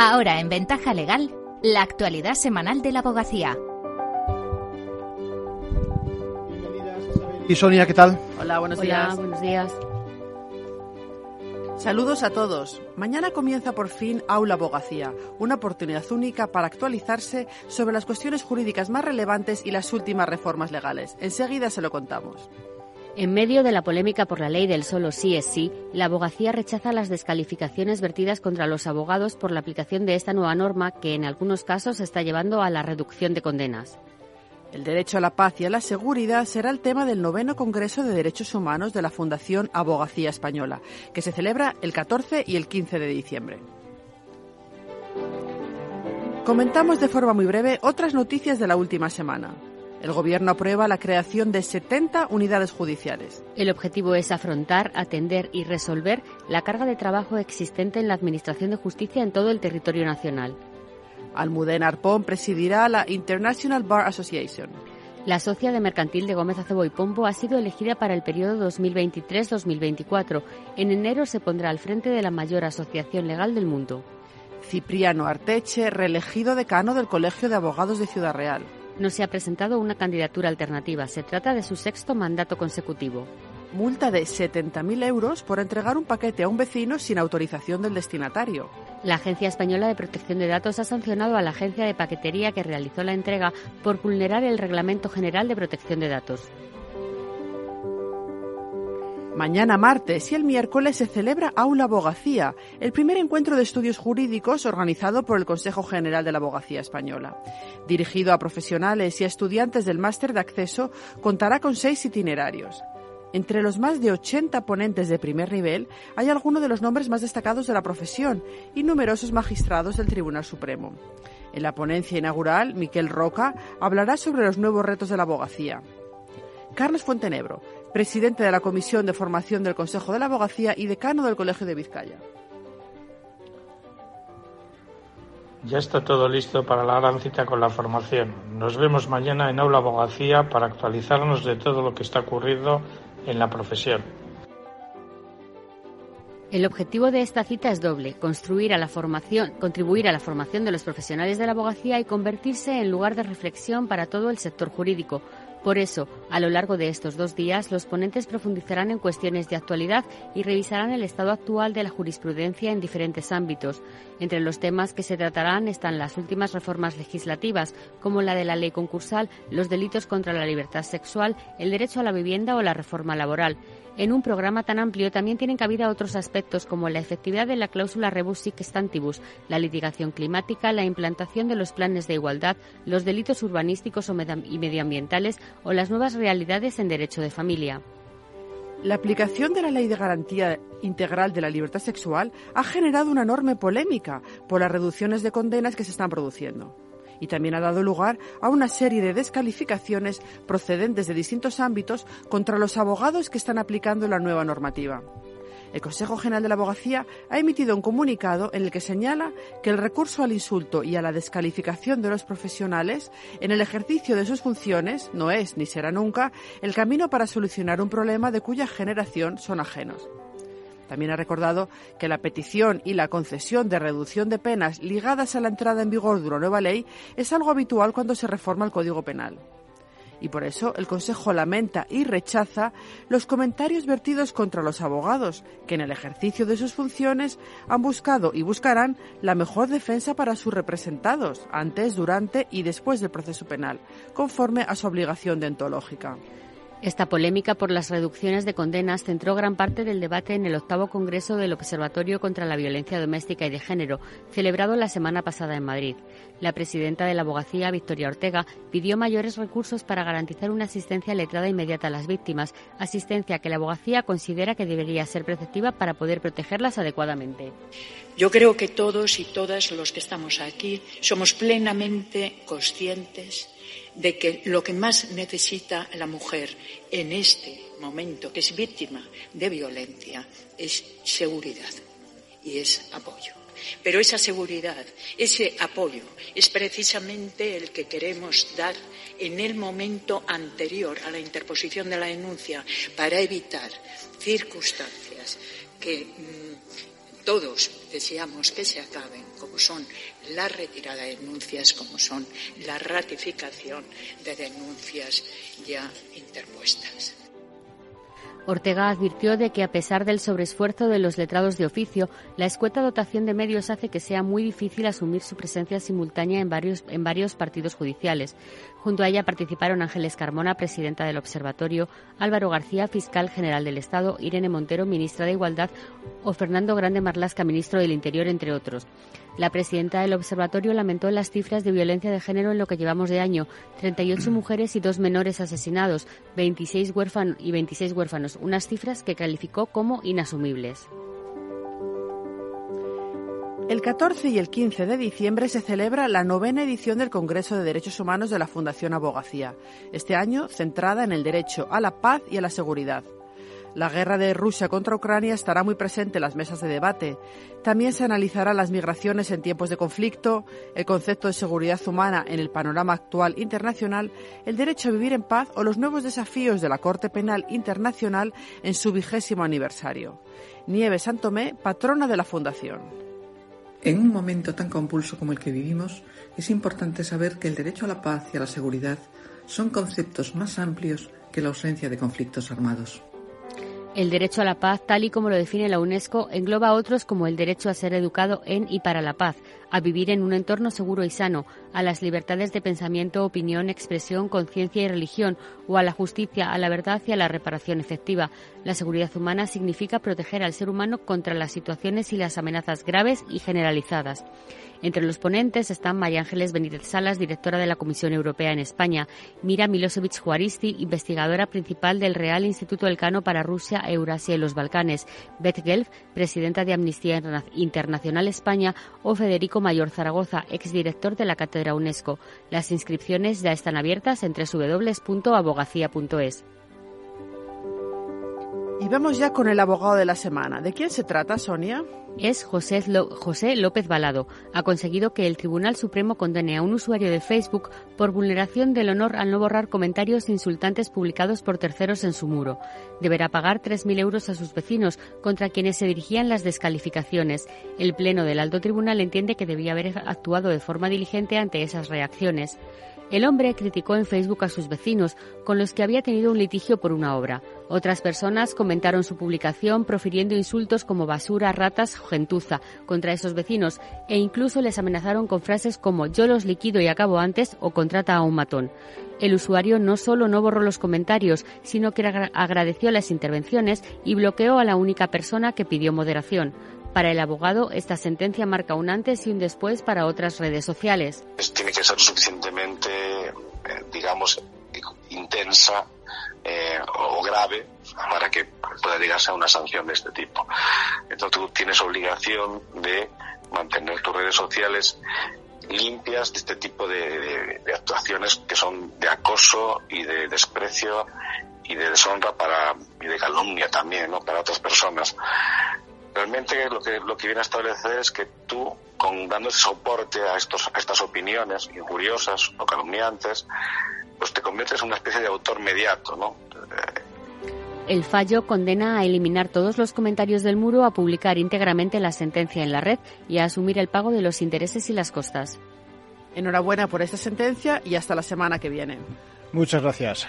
Ahora en Ventaja Legal, la actualidad semanal de la abogacía. Y Sonia, ¿qué tal? Hola, buenos Hola, días. buenos días. Saludos a todos. Mañana comienza por fin Aula Abogacía, una oportunidad única para actualizarse sobre las cuestiones jurídicas más relevantes y las últimas reformas legales. Enseguida se lo contamos. En medio de la polémica por la ley del solo sí es sí, la abogacía rechaza las descalificaciones vertidas contra los abogados por la aplicación de esta nueva norma que en algunos casos está llevando a la reducción de condenas. El derecho a la paz y a la seguridad será el tema del noveno Congreso de Derechos Humanos de la Fundación Abogacía Española, que se celebra el 14 y el 15 de diciembre. Comentamos de forma muy breve otras noticias de la última semana. El Gobierno aprueba la creación de 70 unidades judiciales. El objetivo es afrontar, atender y resolver la carga de trabajo existente en la Administración de Justicia en todo el territorio nacional. Almudena Arpón presidirá la International Bar Association. La socia de mercantil de Gómez Acebo y Pombo ha sido elegida para el periodo 2023-2024. En enero se pondrá al frente de la mayor asociación legal del mundo. Cipriano Arteche, reelegido decano del Colegio de Abogados de Ciudad Real. No se ha presentado una candidatura alternativa. Se trata de su sexto mandato consecutivo. Multa de 70.000 euros por entregar un paquete a un vecino sin autorización del destinatario. La Agencia Española de Protección de Datos ha sancionado a la agencia de paquetería que realizó la entrega por vulnerar el Reglamento General de Protección de Datos. Mañana martes y el miércoles se celebra Aula Abogacía, el primer encuentro de estudios jurídicos organizado por el Consejo General de la Abogacía Española. Dirigido a profesionales y a estudiantes del máster de acceso, contará con seis itinerarios. Entre los más de 80 ponentes de primer nivel hay algunos de los nombres más destacados de la profesión y numerosos magistrados del Tribunal Supremo. En la ponencia inaugural, Miquel Roca hablará sobre los nuevos retos de la abogacía. Carlos Fuentenebro, presidente de la Comisión de Formación del Consejo de la Abogacía y decano del Colegio de Vizcaya. Ya está todo listo para la gran cita con la formación. Nos vemos mañana en Aula Abogacía para actualizarnos de todo lo que está ocurriendo en la profesión. El objetivo de esta cita es doble: construir a la formación, contribuir a la formación de los profesionales de la abogacía y convertirse en lugar de reflexión para todo el sector jurídico. Por eso, a lo largo de estos dos días, los ponentes profundizarán en cuestiones de actualidad y revisarán el estado actual de la jurisprudencia en diferentes ámbitos. Entre los temas que se tratarán están las últimas reformas legislativas, como la de la ley concursal, los delitos contra la libertad sexual, el derecho a la vivienda o la reforma laboral. En un programa tan amplio también tienen cabida otros aspectos como la efectividad de la cláusula rebus sic stantibus, la litigación climática, la implantación de los planes de igualdad, los delitos urbanísticos y medioambientales o las nuevas realidades en derecho de familia. La aplicación de la Ley de Garantía Integral de la Libertad Sexual ha generado una enorme polémica por las reducciones de condenas que se están produciendo y también ha dado lugar a una serie de descalificaciones procedentes de distintos ámbitos contra los abogados que están aplicando la nueva normativa. El Consejo General de la Abogacía ha emitido un comunicado en el que señala que el recurso al insulto y a la descalificación de los profesionales en el ejercicio de sus funciones no es ni será nunca el camino para solucionar un problema de cuya generación son ajenos. También ha recordado que la petición y la concesión de reducción de penas ligadas a la entrada en vigor de una nueva ley es algo habitual cuando se reforma el Código Penal. Y por eso el Consejo lamenta y rechaza los comentarios vertidos contra los abogados, que en el ejercicio de sus funciones han buscado y buscarán la mejor defensa para sus representados, antes, durante y después del proceso penal, conforme a su obligación deontológica. Esta polémica por las reducciones de condenas centró gran parte del debate en el octavo Congreso del Observatorio contra la Violencia Doméstica y de Género, celebrado la semana pasada en Madrid. La presidenta de la abogacía, Victoria Ortega, pidió mayores recursos para garantizar una asistencia letrada inmediata a las víctimas, asistencia que la abogacía considera que debería ser preceptiva para poder protegerlas adecuadamente. Yo creo que todos y todas los que estamos aquí somos plenamente conscientes de que lo que más necesita la mujer en este momento, que es víctima de violencia, es seguridad y es apoyo. Pero esa seguridad, ese apoyo, es precisamente el que queremos dar en el momento anterior a la interposición de la denuncia para evitar circunstancias que todos deseamos que se acaben, como son la retirada de denuncias, como son la ratificación de denuncias ya interpuestas. Ortega advirtió de que a pesar del sobreesfuerzo de los letrados de oficio, la escueta dotación de medios hace que sea muy difícil asumir su presencia simultánea en varios, en varios partidos judiciales. Junto a ella participaron Ángeles Carmona, presidenta del Observatorio, Álvaro García, fiscal general del Estado, Irene Montero, ministra de Igualdad, o Fernando Grande Marlasca, ministro del Interior, entre otros. La presidenta del observatorio lamentó las cifras de violencia de género en lo que llevamos de año. 38 mujeres y dos menores asesinados, 26 huérfanos y 26 huérfanos, unas cifras que calificó como inasumibles. El 14 y el 15 de diciembre se celebra la novena edición del Congreso de Derechos Humanos de la Fundación Abogacía, este año centrada en el derecho a la paz y a la seguridad. La guerra de Rusia contra Ucrania estará muy presente en las mesas de debate. También se analizará las migraciones en tiempos de conflicto, el concepto de seguridad humana en el panorama actual internacional, el derecho a vivir en paz o los nuevos desafíos de la Corte Penal Internacional en su vigésimo aniversario. Nieves Santomé, patrona de la Fundación. En un momento tan compulso como el que vivimos, es importante saber que el derecho a la paz y a la seguridad son conceptos más amplios que la ausencia de conflictos armados. El derecho a la paz, tal y como lo define la UNESCO, engloba otros como el derecho a ser educado en y para la paz, a vivir en un entorno seguro y sano, a las libertades de pensamiento, opinión, expresión, conciencia y religión, o a la justicia, a la verdad y a la reparación efectiva. La seguridad humana significa proteger al ser humano contra las situaciones y las amenazas graves y generalizadas. Entre los ponentes están María Ángeles Benítez Salas, directora de la Comisión Europea en España, Mira Milosevic Juaristi, investigadora principal del Real Instituto Elcano para Rusia, Eurasia y los Balcanes, Beth Gelf, presidenta de Amnistía Internacional España, o Federico Mayor Zaragoza, exdirector de la Cátedra UNESCO. Las inscripciones ya están abiertas en www.abogacía.es. Y vamos ya con el abogado de la semana. ¿De quién se trata, Sonia? Es José, López Balado. Ha conseguido que el Tribunal Supremo condene a un usuario de Facebook por vulneración del honor al no borrar comentarios insultantes publicados por terceros en su muro. Deberá pagar 3.000 euros a sus vecinos, contra quienes se dirigían las descalificaciones. El Pleno del Alto Tribunal entiende que debía haber actuado de forma diligente ante esas reacciones. El hombre criticó en Facebook a sus vecinos, con los que había tenido un litigio por una obra. Otras personas comentaron su publicación profiriendo insultos como basura, ratas gentuza contra esos vecinos e incluso les amenazaron con frases como yo los liquido y acabo antes o contrata a un matón. El usuario no solo no borró los comentarios, sino que agradeció las intervenciones y bloqueó a la única persona que pidió moderación. Para el abogado, esta sentencia marca un antes y un después para otras redes sociales. Tiene que ser suficientemente, eh, digamos, intensa eh, o grave para que pueda llegarse a una sanción de este tipo. Entonces tú tienes obligación de mantener tus redes sociales limpias de este tipo de, actuaciones que son de acoso y de desprecio y de deshonra para y de calumnia también ¿no? para otras personas realmente lo que, lo que viene a establecer es que tú, con dando soporte a, estos, a estas opiniones injuriosas o calumniantes, pues te conviertes en una especie de autor mediato, ¿no? El fallo condena a eliminar todos los comentarios del muro, a publicar íntegramente la sentencia en la red y a asumir el pago de los intereses y las costas. Enhorabuena por esta sentencia y hasta la semana que viene. Muchas gracias.